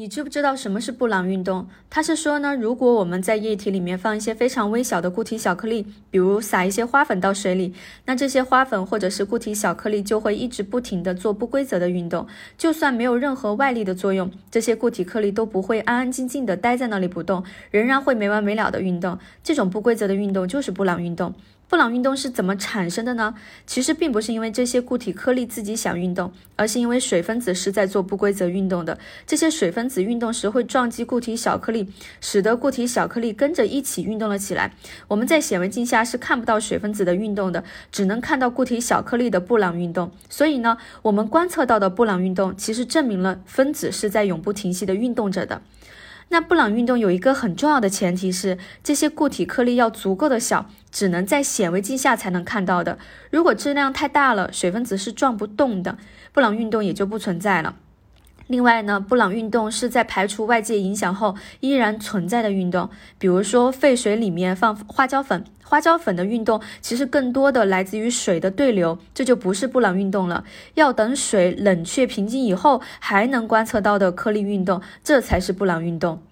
你知不知道什么是布朗运动？它是说呢，如果我们在液体里面放一些非常微小的固体小颗粒，比如撒一些花粉到水里，那这些花粉或者是固体小颗粒就会一直不停地做不规则的运动，就算没有任何外力的作用，这些固体颗粒都不会安安静静的待在那里不动，仍然会没完没了的运动。这种不规则的运动就是布朗运动。布朗运动是怎么产生的呢？其实并不是因为这些固体颗粒自己想运动，而是因为水分子是在做不规则运动的。这些水分子运动时会撞击固体小颗粒，使得固体小颗粒跟着一起运动了起来。我们在显微镜下是看不到水分子的运动的，只能看到固体小颗粒的布朗运动。所以呢，我们观测到的布朗运动其实证明了分子是在永不停息的运动着的。那布朗运动有一个很重要的前提是，这些固体颗粒要足够的小，只能在显微镜下才能看到的。如果质量太大了，水分子是撞不动的，布朗运动也就不存在了。另外呢，布朗运动是在排除外界影响后依然存在的运动。比如说，沸水里面放花椒粉，花椒粉的运动其实更多的来自于水的对流，这就不是布朗运动了。要等水冷却平静以后，还能观测到的颗粒运动，这才是布朗运动。